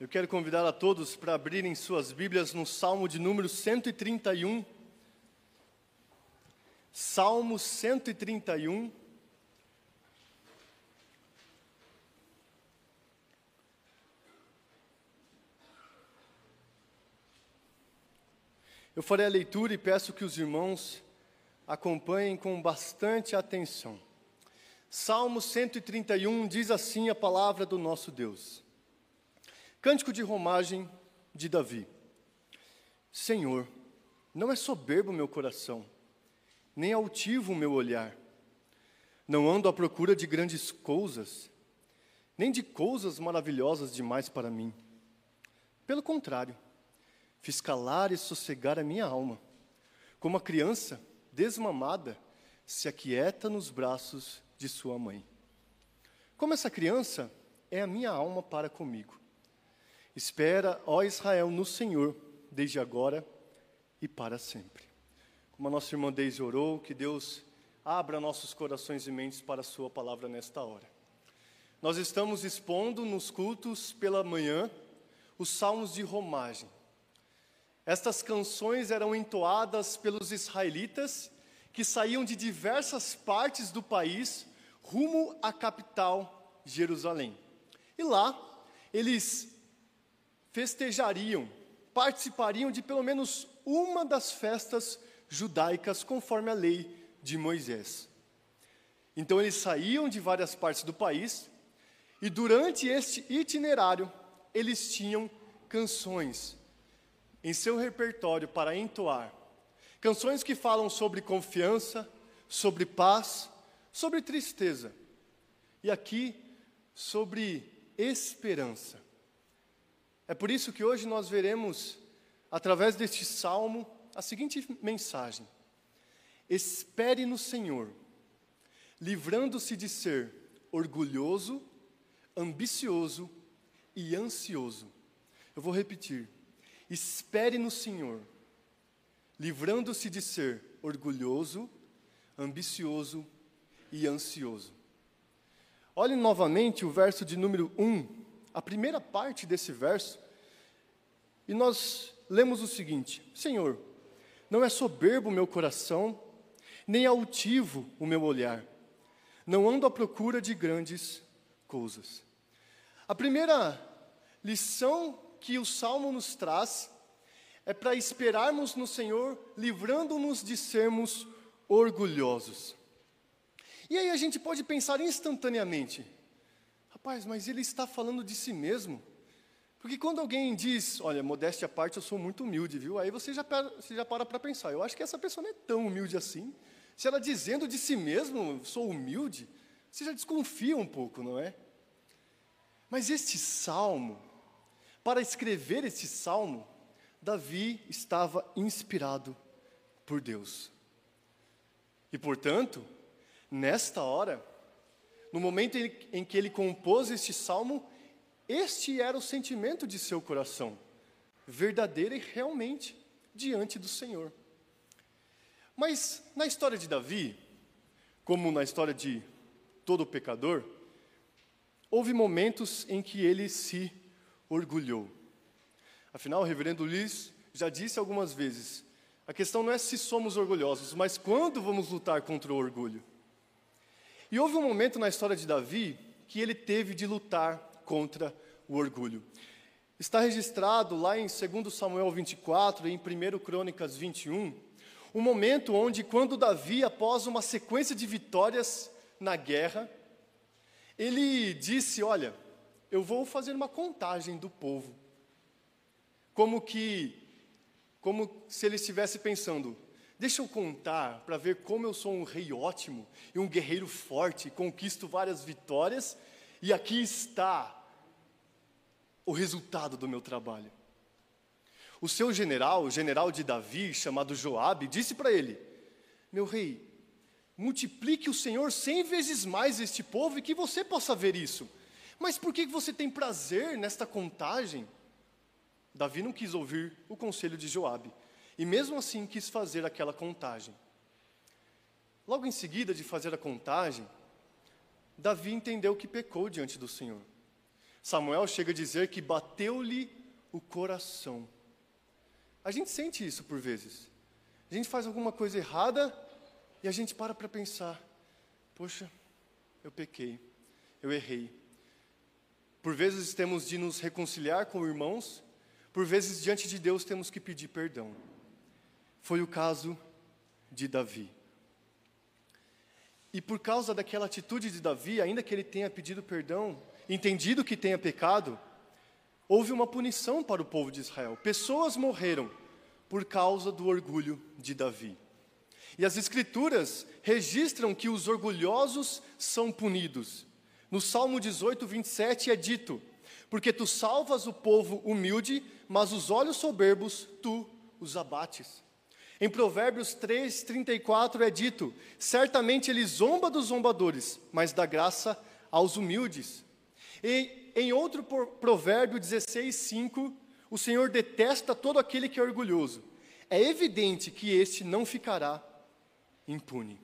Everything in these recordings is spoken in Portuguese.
Eu quero convidar a todos para abrirem suas Bíblias no Salmo de número 131. Salmo 131. Eu farei a leitura e peço que os irmãos acompanhem com bastante atenção. Salmo 131 diz assim a palavra do nosso Deus. Cântico de romagem de Davi. Senhor, não é soberbo meu coração, nem altivo o meu olhar. Não ando à procura de grandes coisas, nem de coisas maravilhosas demais para mim. Pelo contrário, fiz calar e sossegar a minha alma, como a criança desmamada se aquieta nos braços de sua mãe. Como essa criança é a minha alma para comigo. Espera, ó Israel, no Senhor, desde agora e para sempre. Como a nossa irmã Deise orou, que Deus abra nossos corações e mentes para a Sua palavra nesta hora. Nós estamos expondo nos cultos pela manhã os salmos de romagem. Estas canções eram entoadas pelos israelitas que saíam de diversas partes do país rumo à capital, Jerusalém. E lá, eles festejariam, participariam de pelo menos uma das festas judaicas conforme a lei de Moisés. Então eles saíam de várias partes do país e durante este itinerário eles tinham canções em seu repertório para entoar. Canções que falam sobre confiança, sobre paz, sobre tristeza. E aqui sobre esperança. É por isso que hoje nós veremos, através deste salmo, a seguinte mensagem: Espere no Senhor, livrando-se de ser orgulhoso, ambicioso e ansioso. Eu vou repetir: espere no Senhor, livrando-se de ser orgulhoso, ambicioso e ansioso. Olhe novamente o verso de número 1 a primeira parte desse verso, e nós lemos o seguinte: Senhor, não é soberbo o meu coração, nem altivo o meu olhar, não ando à procura de grandes coisas. A primeira lição que o salmo nos traz é para esperarmos no Senhor, livrando-nos de sermos orgulhosos. E aí a gente pode pensar instantaneamente: Rapaz, mas ele está falando de si mesmo. Porque quando alguém diz, olha, modéstia à parte, eu sou muito humilde, viu? Aí você já, você já para para pensar, eu acho que essa pessoa não é tão humilde assim. Se ela dizendo de si mesmo, sou humilde, você já desconfia um pouco, não é? Mas este salmo, para escrever este salmo, Davi estava inspirado por Deus. E portanto, nesta hora, no momento em que ele compôs este salmo, este era o sentimento de seu coração, verdadeiro e realmente diante do Senhor. Mas na história de Davi, como na história de todo pecador, houve momentos em que ele se orgulhou. Afinal, o reverendo Luiz já disse algumas vezes: a questão não é se somos orgulhosos, mas quando vamos lutar contra o orgulho. E houve um momento na história de Davi que ele teve de lutar contra o orgulho. Está registrado lá em 2 Samuel 24 e em 1 Crônicas 21, um momento onde, quando Davi, após uma sequência de vitórias na guerra, ele disse: Olha, eu vou fazer uma contagem do povo. Como que, como se ele estivesse pensando: Deixa eu contar para ver como eu sou um rei ótimo e um guerreiro forte, conquisto várias vitórias, e aqui está o resultado do meu trabalho. O seu general, o general de Davi, chamado Joabe, disse para ele: Meu rei, multiplique o Senhor cem vezes mais este povo e que você possa ver isso. Mas por que você tem prazer nesta contagem? Davi não quis ouvir o conselho de Joabe e mesmo assim quis fazer aquela contagem. Logo em seguida de fazer a contagem, Davi entendeu que pecou diante do Senhor. Samuel chega a dizer que bateu-lhe o coração. A gente sente isso por vezes. A gente faz alguma coisa errada e a gente para para pensar: poxa, eu pequei, eu errei. Por vezes temos de nos reconciliar com irmãos, por vezes diante de Deus temos que pedir perdão. Foi o caso de Davi. E por causa daquela atitude de Davi, ainda que ele tenha pedido perdão, entendido que tenha pecado, houve uma punição para o povo de Israel. Pessoas morreram por causa do orgulho de Davi. E as Escrituras registram que os orgulhosos são punidos. No Salmo 18, 27 é dito: Porque tu salvas o povo humilde, mas os olhos soberbos tu os abates. Em Provérbios 3, 34 é dito: Certamente ele zomba dos zombadores, mas dá graça aos humildes. E em outro provérbio 16, 5, o Senhor detesta todo aquele que é orgulhoso. É evidente que este não ficará impune.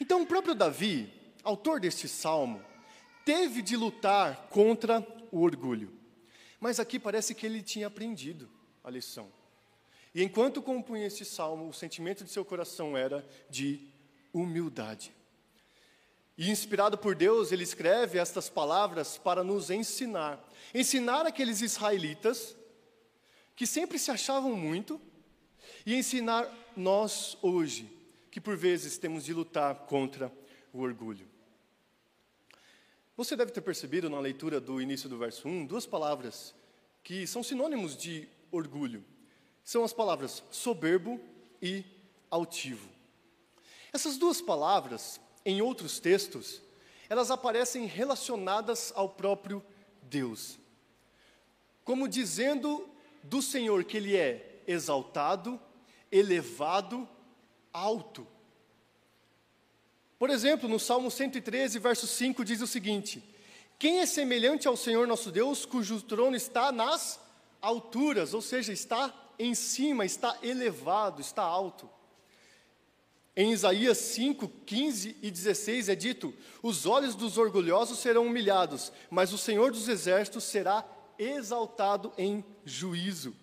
Então, o próprio Davi, autor deste salmo, teve de lutar contra o orgulho. Mas aqui parece que ele tinha aprendido a lição. E enquanto compunha esse salmo, o sentimento de seu coração era de humildade. E inspirado por Deus, ele escreve estas palavras para nos ensinar. Ensinar aqueles israelitas que sempre se achavam muito, e ensinar nós hoje, que por vezes temos de lutar contra o orgulho. Você deve ter percebido na leitura do início do verso 1 duas palavras que são sinônimos de orgulho. São as palavras soberbo e altivo. Essas duas palavras, em outros textos, elas aparecem relacionadas ao próprio Deus, como dizendo do Senhor que Ele é exaltado, elevado, alto. Por exemplo, no Salmo 113, verso 5, diz o seguinte: Quem é semelhante ao Senhor nosso Deus, cujo trono está nas alturas, ou seja, está em cima, está elevado, está alto. Em Isaías 5, 15 e 16 é dito: Os olhos dos orgulhosos serão humilhados, mas o Senhor dos exércitos será exaltado em juízo.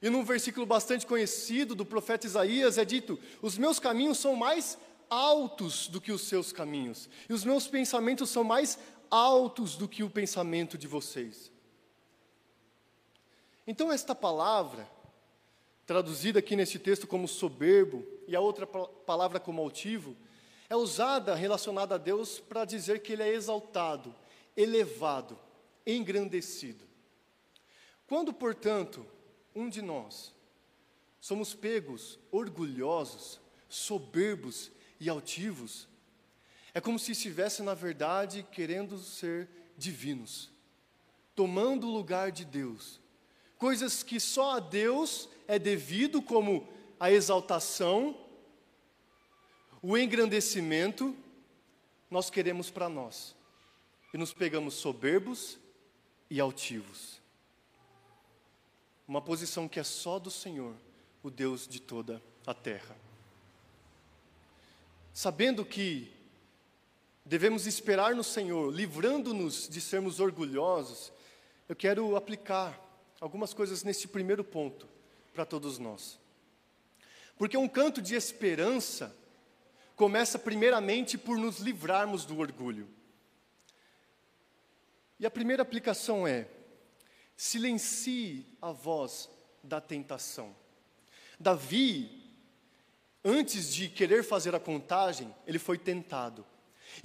E num versículo bastante conhecido do profeta Isaías é dito: Os meus caminhos são mais altos do que os seus caminhos, e os meus pensamentos são mais altos do que o pensamento de vocês. Então, esta palavra, traduzida aqui neste texto como soberbo, e a outra palavra como altivo, é usada relacionada a Deus para dizer que Ele é exaltado, elevado, engrandecido. Quando, portanto, um de nós somos pegos orgulhosos, soberbos e altivos, é como se estivesse, na verdade, querendo ser divinos, tomando o lugar de Deus. Coisas que só a Deus é devido, como a exaltação, o engrandecimento, nós queremos para nós. E nos pegamos soberbos e altivos uma posição que é só do Senhor, o Deus de toda a terra. Sabendo que devemos esperar no Senhor, livrando-nos de sermos orgulhosos, eu quero aplicar algumas coisas nesse primeiro ponto para todos nós. Porque um canto de esperança começa primeiramente por nos livrarmos do orgulho. E a primeira aplicação é: silencie a voz da tentação. Davi, antes de querer fazer a contagem, ele foi tentado.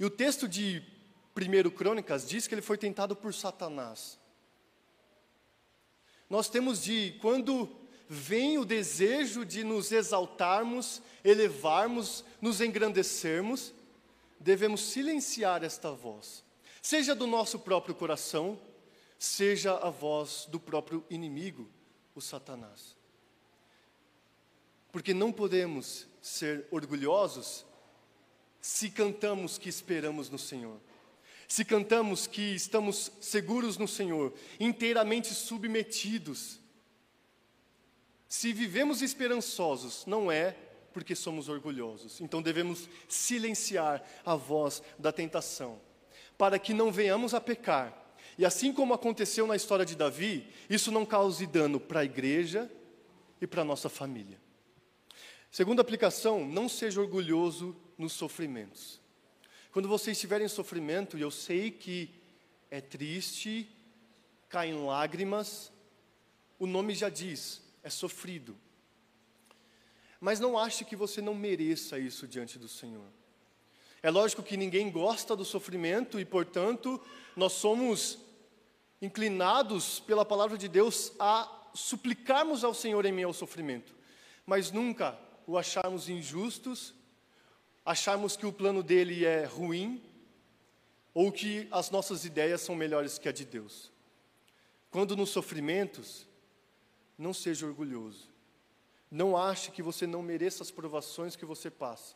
E o texto de 1 Crônicas diz que ele foi tentado por Satanás. Nós temos de, quando vem o desejo de nos exaltarmos, elevarmos, nos engrandecermos, devemos silenciar esta voz, seja do nosso próprio coração, seja a voz do próprio inimigo, o Satanás. Porque não podemos ser orgulhosos se cantamos que esperamos no Senhor. Se cantamos que estamos seguros no Senhor, inteiramente submetidos. Se vivemos esperançosos, não é porque somos orgulhosos. Então devemos silenciar a voz da tentação para que não venhamos a pecar. E assim como aconteceu na história de Davi, isso não cause dano para a igreja e para a nossa família. Segunda aplicação, não seja orgulhoso nos sofrimentos. Quando você estiver em sofrimento, e eu sei que é triste, caem lágrimas, o nome já diz, é sofrido. Mas não ache que você não mereça isso diante do Senhor. É lógico que ninguém gosta do sofrimento e, portanto, nós somos inclinados pela palavra de Deus a suplicarmos ao Senhor em meio ao sofrimento, mas nunca o acharmos injustos, acharmos que o plano dele é ruim ou que as nossas ideias são melhores que a de Deus. Quando nos sofrimentos, não seja orgulhoso. Não ache que você não mereça as provações que você passa.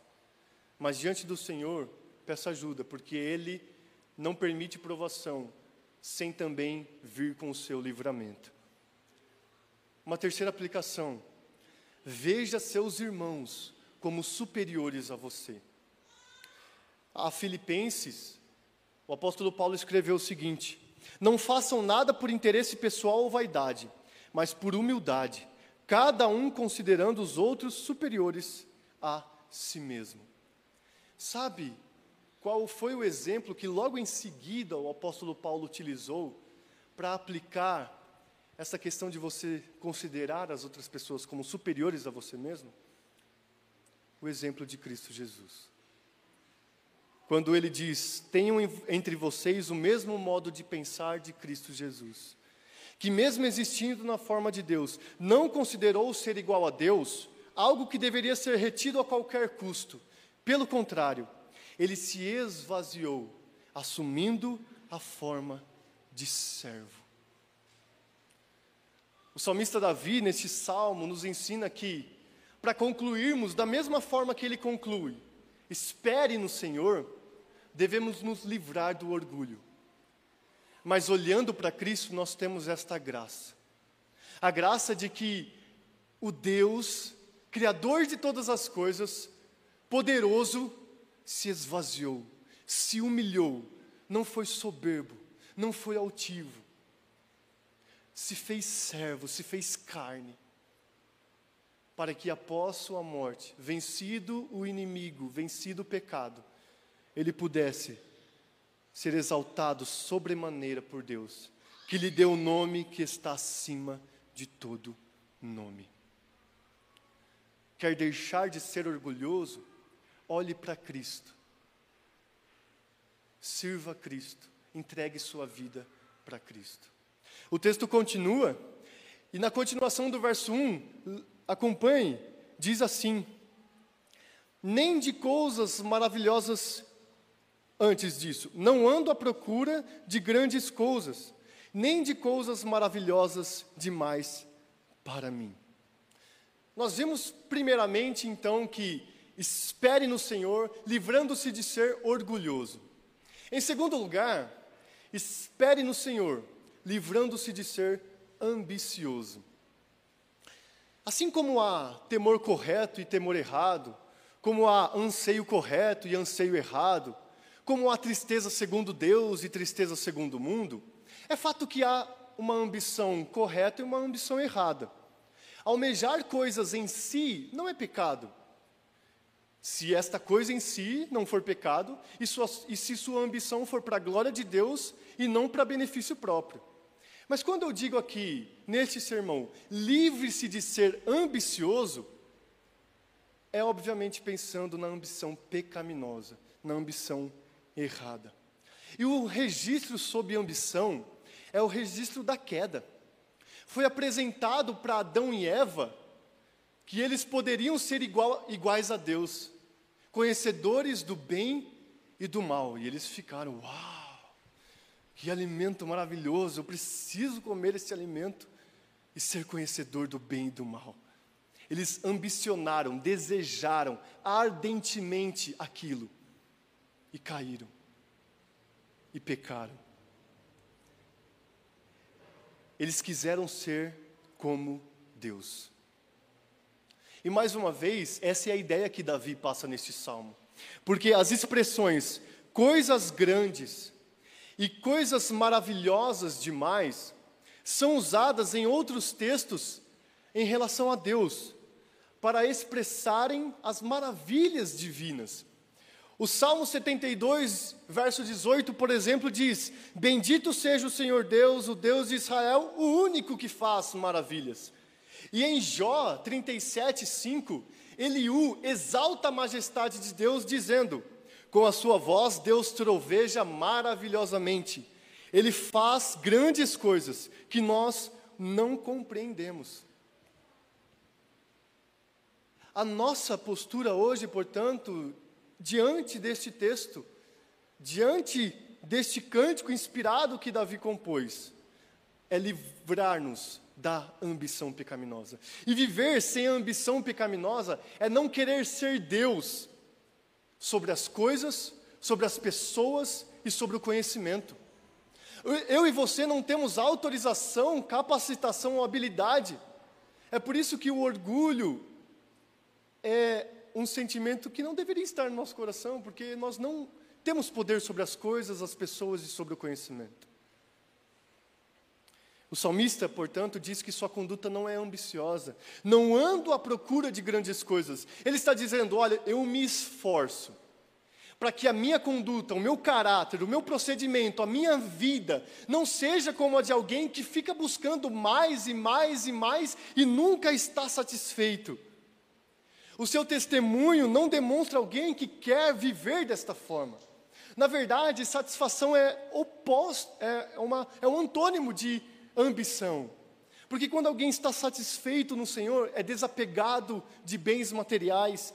Mas diante do Senhor, peça ajuda, porque Ele não permite provação sem também vir com o seu livramento. Uma terceira aplicação: veja seus irmãos como superiores a você. A Filipenses, o apóstolo Paulo escreveu o seguinte: Não façam nada por interesse pessoal ou vaidade, mas por humildade cada um considerando os outros superiores a si mesmo. Sabe qual foi o exemplo que logo em seguida o apóstolo Paulo utilizou para aplicar essa questão de você considerar as outras pessoas como superiores a você mesmo? O exemplo de Cristo Jesus. Quando ele diz: Tenham entre vocês o mesmo modo de pensar de Cristo Jesus que, mesmo existindo na forma de Deus, não considerou ser igual a Deus algo que deveria ser retido a qualquer custo. Pelo contrário, ele se esvaziou, assumindo a forma de servo. O salmista Davi, neste salmo, nos ensina que, para concluirmos da mesma forma que ele conclui, espere no Senhor, devemos nos livrar do orgulho. Mas olhando para Cristo, nós temos esta graça. A graça de que o Deus, Criador de todas as coisas, poderoso, se esvaziou, se humilhou, não foi soberbo, não foi altivo, se fez servo, se fez carne, para que após sua morte, vencido o inimigo, vencido o pecado, ele pudesse ser exaltado sobremaneira por Deus, que lhe deu o nome que está acima de todo nome. Quer deixar de ser orgulhoso? Olhe para Cristo. Sirva a Cristo. Entregue sua vida para Cristo. O texto continua, e na continuação do verso 1, acompanhe, diz assim: Nem de coisas maravilhosas Antes disso, não ando à procura de grandes coisas, nem de coisas maravilhosas demais para mim. Nós vimos primeiramente então que espere no Senhor, livrando-se de ser orgulhoso. Em segundo lugar, espere no Senhor, livrando-se de ser ambicioso. Assim como há temor correto e temor errado, como há anseio correto e anseio errado, como a tristeza segundo Deus e tristeza segundo o mundo, é fato que há uma ambição correta e uma ambição errada. Almejar coisas em si não é pecado. Se esta coisa em si não for pecado, e, sua, e se sua ambição for para a glória de Deus e não para benefício próprio. Mas quando eu digo aqui, neste sermão, livre-se de ser ambicioso, é obviamente pensando na ambição pecaminosa, na ambição errada. E o registro sob ambição é o registro da queda. Foi apresentado para Adão e Eva que eles poderiam ser igual, iguais a Deus, conhecedores do bem e do mal. E eles ficaram, uau, que alimento maravilhoso, eu preciso comer esse alimento e ser conhecedor do bem e do mal. Eles ambicionaram, desejaram ardentemente aquilo e caíram e pecaram. Eles quiseram ser como Deus. E mais uma vez, essa é a ideia que Davi passa neste salmo. Porque as expressões coisas grandes e coisas maravilhosas demais são usadas em outros textos em relação a Deus, para expressarem as maravilhas divinas. O Salmo 72, verso 18, por exemplo, diz: Bendito seja o Senhor Deus, o Deus de Israel, o único que faz maravilhas. E em Jó 37, 5, Eliú exalta a majestade de Deus, dizendo: Com a sua voz, Deus troveja maravilhosamente. Ele faz grandes coisas que nós não compreendemos. A nossa postura hoje, portanto, diante deste texto, diante deste cântico inspirado que Davi compôs, é livrar-nos da ambição pecaminosa. E viver sem ambição pecaminosa é não querer ser Deus sobre as coisas, sobre as pessoas e sobre o conhecimento. Eu e você não temos autorização, capacitação ou habilidade. É por isso que o orgulho é um sentimento que não deveria estar no nosso coração, porque nós não temos poder sobre as coisas, as pessoas e sobre o conhecimento. O salmista, portanto, diz que sua conduta não é ambiciosa, não ando à procura de grandes coisas. Ele está dizendo: olha, eu me esforço para que a minha conduta, o meu caráter, o meu procedimento, a minha vida não seja como a de alguém que fica buscando mais e mais e mais e nunca está satisfeito. O seu testemunho não demonstra alguém que quer viver desta forma. Na verdade, satisfação é oposto, é, uma, é um antônimo de ambição. Porque quando alguém está satisfeito no Senhor, é desapegado de bens materiais,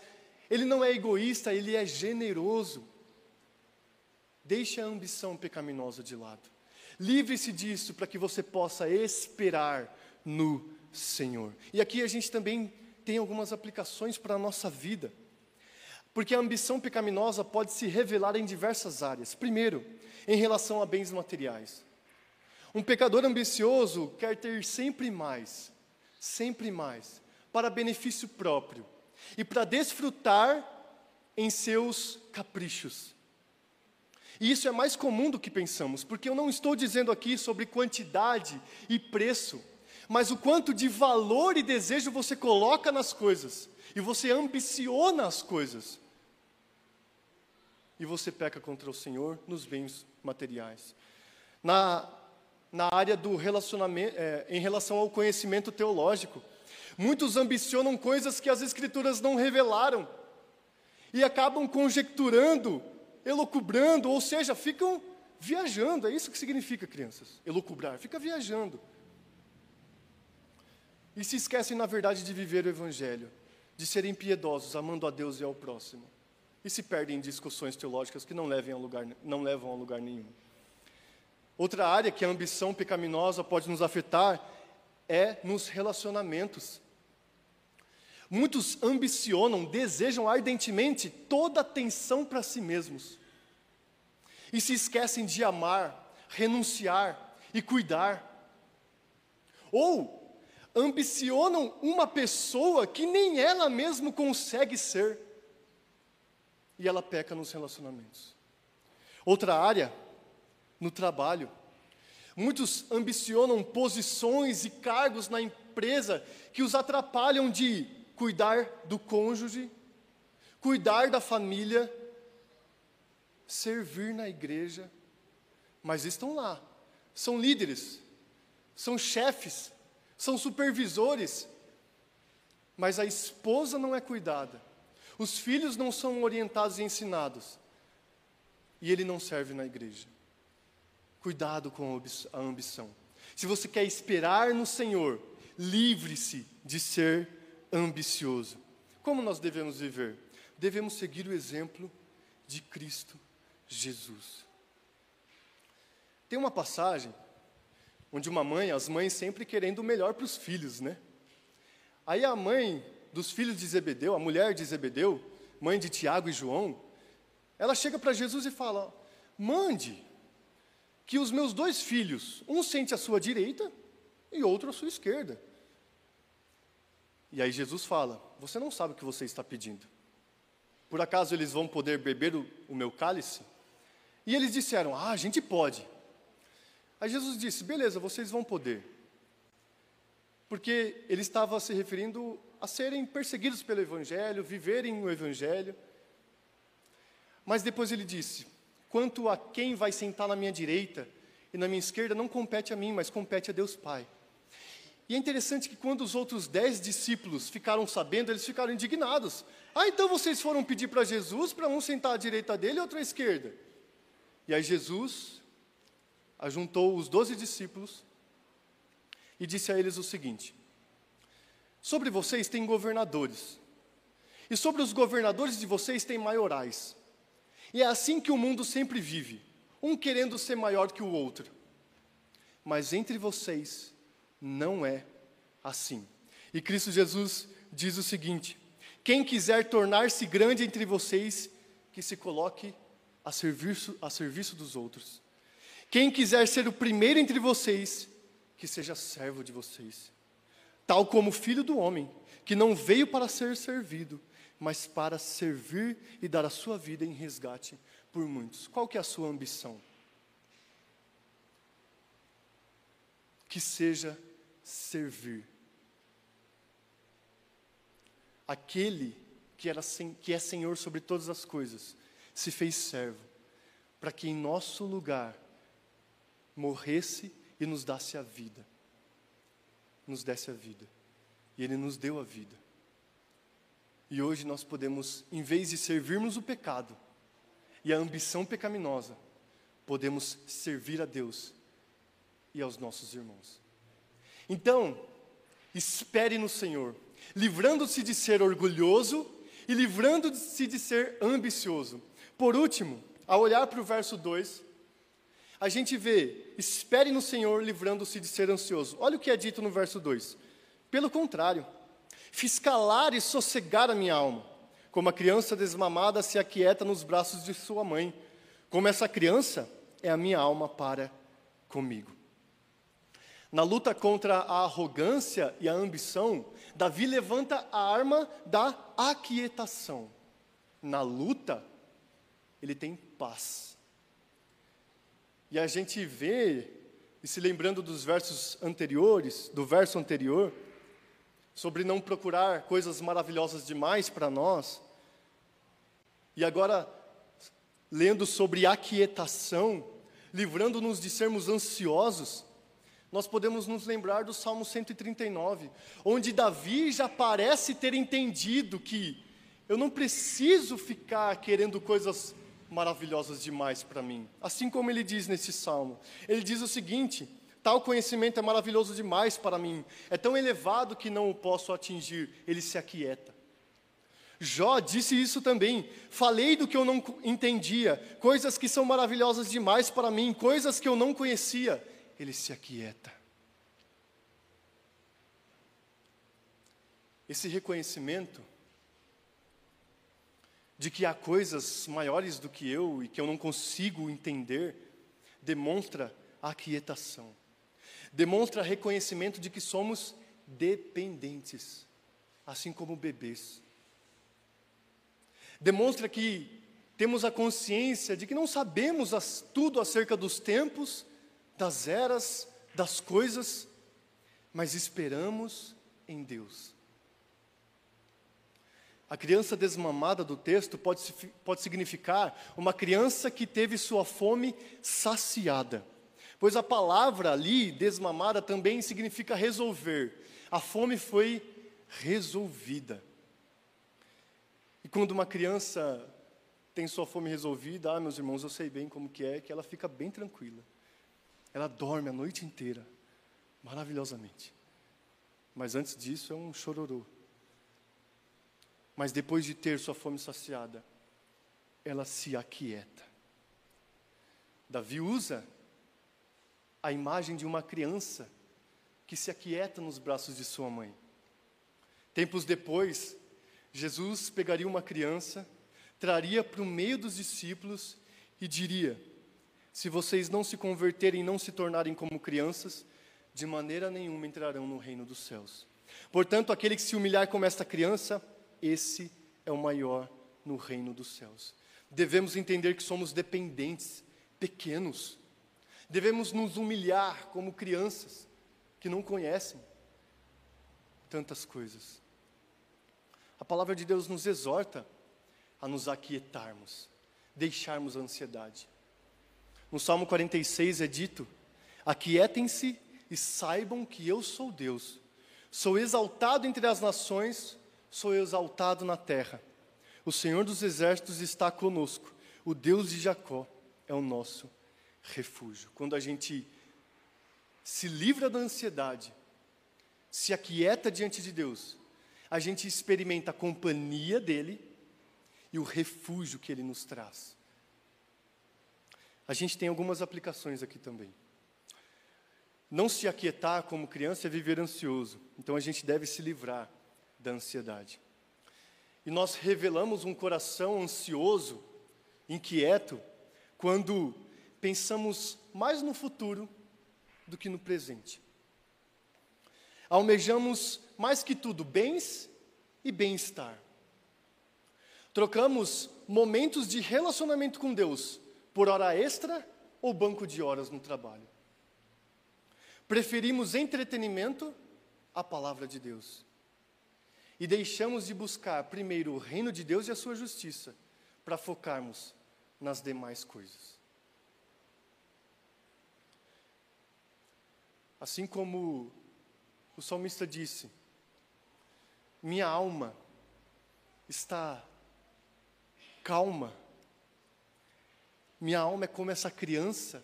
ele não é egoísta, ele é generoso. Deixe a ambição pecaminosa de lado. Livre-se disso para que você possa esperar no Senhor. E aqui a gente também tem algumas aplicações para a nossa vida. Porque a ambição pecaminosa pode se revelar em diversas áreas. Primeiro, em relação a bens materiais. Um pecador ambicioso quer ter sempre mais, sempre mais, para benefício próprio e para desfrutar em seus caprichos. E isso é mais comum do que pensamos, porque eu não estou dizendo aqui sobre quantidade e preço mas o quanto de valor e desejo você coloca nas coisas, e você ambiciona as coisas, e você peca contra o Senhor nos bens materiais. Na, na área do relacionamento, é, em relação ao conhecimento teológico, muitos ambicionam coisas que as Escrituras não revelaram, e acabam conjecturando, elocubrando, ou seja, ficam viajando, é isso que significa, crianças, elocubrar, fica viajando. E se esquecem, na verdade, de viver o Evangelho, de serem piedosos, amando a Deus e ao próximo, e se perdem em discussões teológicas que não, levem a lugar, não levam a lugar nenhum. Outra área que a ambição pecaminosa pode nos afetar é nos relacionamentos. Muitos ambicionam, desejam ardentemente toda atenção para si mesmos. E se esquecem de amar, renunciar e cuidar. Ou ambicionam uma pessoa que nem ela mesma consegue ser. E ela peca nos relacionamentos. Outra área, no trabalho. Muitos ambicionam posições e cargos na empresa que os atrapalham de cuidar do cônjuge, cuidar da família, servir na igreja, mas estão lá, são líderes, são chefes, são supervisores, mas a esposa não é cuidada, os filhos não são orientados e ensinados, e ele não serve na igreja. Cuidado com a ambição. Se você quer esperar no Senhor, livre-se de ser ambicioso. Como nós devemos viver? Devemos seguir o exemplo de Cristo Jesus. Tem uma passagem onde uma mãe, as mães sempre querendo o melhor para os filhos, né? Aí a mãe dos filhos de Zebedeu, a mulher de Zebedeu, mãe de Tiago e João, ela chega para Jesus e fala: mande que os meus dois filhos, um sente à sua direita e outro à sua esquerda. E aí Jesus fala: Você não sabe o que você está pedindo. Por acaso eles vão poder beber o, o meu cálice? E eles disseram: Ah, a gente pode. Aí Jesus disse: Beleza, vocês vão poder. Porque ele estava se referindo a serem perseguidos pelo Evangelho, viverem o Evangelho. Mas depois ele disse: Quanto a quem vai sentar na minha direita e na minha esquerda, não compete a mim, mas compete a Deus Pai. E é interessante que quando os outros dez discípulos ficaram sabendo, eles ficaram indignados. Ah, então vocês foram pedir para Jesus para um sentar à direita dele e outro à esquerda. E aí Jesus ajuntou os doze discípulos e disse a eles o seguinte: Sobre vocês tem governadores, e sobre os governadores de vocês tem maiorais. E é assim que o mundo sempre vive, um querendo ser maior que o outro. Mas entre vocês não é assim. E Cristo Jesus diz o seguinte: quem quiser tornar-se grande entre vocês, que se coloque a serviço, a serviço dos outros. Quem quiser ser o primeiro entre vocês, que seja servo de vocês. Tal como o filho do homem, que não veio para ser servido, mas para servir e dar a sua vida em resgate por muitos. Qual que é a sua ambição? Que seja servir. Aquele que, era, que é Senhor sobre todas as coisas, se fez servo, para que em nosso lugar morresse e nos desse a vida. Nos desse a vida. E Ele nos deu a vida. E hoje nós podemos, em vez de servirmos o pecado e a ambição pecaminosa, podemos servir a Deus e aos nossos irmãos. Então, espere no Senhor, livrando-se de ser orgulhoso e livrando-se de ser ambicioso. Por último, ao olhar para o verso 2, a gente vê: espere no Senhor, livrando-se de ser ansioso. Olha o que é dito no verso 2. Pelo contrário, fiz calar e sossegar a minha alma, como a criança desmamada se aquieta nos braços de sua mãe. Como essa criança é a minha alma para comigo. Na luta contra a arrogância e a ambição, Davi levanta a arma da aquietação. Na luta, ele tem paz. E a gente vê, e se lembrando dos versos anteriores, do verso anterior, sobre não procurar coisas maravilhosas demais para nós, e agora lendo sobre aquietação, livrando-nos de sermos ansiosos, nós podemos nos lembrar do Salmo 139, onde Davi já parece ter entendido que eu não preciso ficar querendo coisas maravilhosas demais para mim. Assim como ele diz nesse salmo. Ele diz o seguinte: tal conhecimento é maravilhoso demais para mim, é tão elevado que não o posso atingir. Ele se aquieta. Jó disse isso também. Falei do que eu não entendia, coisas que são maravilhosas demais para mim, coisas que eu não conhecia ele se aquieta. Esse reconhecimento de que há coisas maiores do que eu e que eu não consigo entender, demonstra aquietação. Demonstra reconhecimento de que somos dependentes, assim como bebês. Demonstra que temos a consciência de que não sabemos as, tudo acerca dos tempos das eras, das coisas, mas esperamos em Deus. A criança desmamada do texto pode, pode significar uma criança que teve sua fome saciada, pois a palavra ali, desmamada, também significa resolver. A fome foi resolvida. E quando uma criança tem sua fome resolvida, ah, meus irmãos, eu sei bem como que é, que ela fica bem tranquila. Ela dorme a noite inteira, maravilhosamente. Mas antes disso é um chororô. Mas depois de ter sua fome saciada, ela se aquieta. Davi usa a imagem de uma criança que se aquieta nos braços de sua mãe. Tempos depois, Jesus pegaria uma criança, traria para o meio dos discípulos e diria: se vocês não se converterem e não se tornarem como crianças, de maneira nenhuma entrarão no reino dos céus. Portanto, aquele que se humilhar como esta criança, esse é o maior no reino dos céus. Devemos entender que somos dependentes pequenos. Devemos nos humilhar como crianças que não conhecem tantas coisas. A palavra de Deus nos exorta a nos aquietarmos, deixarmos a ansiedade. No Salmo 46 é dito: Aquietem-se e saibam que eu sou Deus. Sou exaltado entre as nações, sou exaltado na terra. O Senhor dos exércitos está conosco. O Deus de Jacó é o nosso refúgio. Quando a gente se livra da ansiedade, se aquieta diante de Deus, a gente experimenta a companhia dele e o refúgio que ele nos traz. A gente tem algumas aplicações aqui também. Não se aquietar como criança é viver ansioso, então a gente deve se livrar da ansiedade. E nós revelamos um coração ansioso, inquieto, quando pensamos mais no futuro do que no presente. Almejamos mais que tudo bens e bem-estar. Trocamos momentos de relacionamento com Deus por hora extra ou banco de horas no trabalho. Preferimos entretenimento à palavra de Deus. E deixamos de buscar primeiro o reino de Deus e a sua justiça, para focarmos nas demais coisas. Assim como o salmista disse: Minha alma está calma, minha alma é como essa criança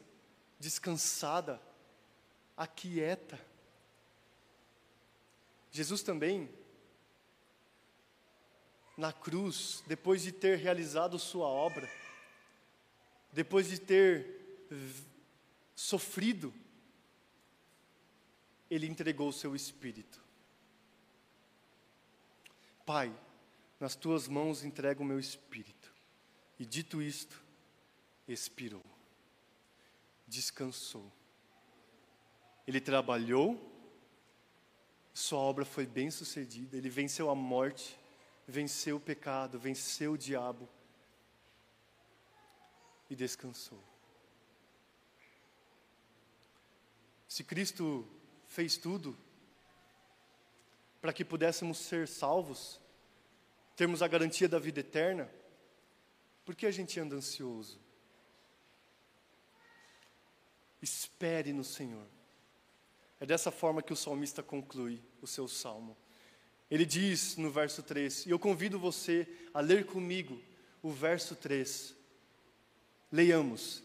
descansada, aquieta. Jesus também, na cruz, depois de ter realizado sua obra, depois de ter sofrido, ele entregou o seu espírito. Pai, nas tuas mãos entrego o meu espírito. E dito isto, expirou, descansou. Ele trabalhou, sua obra foi bem sucedida, ele venceu a morte, venceu o pecado, venceu o diabo e descansou. Se Cristo fez tudo para que pudéssemos ser salvos, termos a garantia da vida eterna, por que a gente anda ansioso? Espere no Senhor. É dessa forma que o salmista conclui o seu salmo. Ele diz no verso 3, e eu convido você a ler comigo o verso 3. Leiamos.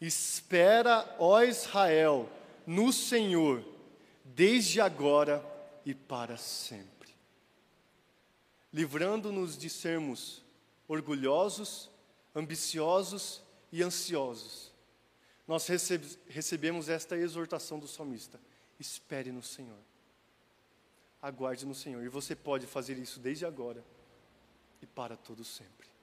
Espera, ó Israel, no Senhor, desde agora e para sempre. Livrando-nos de sermos orgulhosos, ambiciosos e ansiosos. Nós recebemos esta exortação do salmista: espere no Senhor, aguarde no Senhor, e você pode fazer isso desde agora e para todo sempre.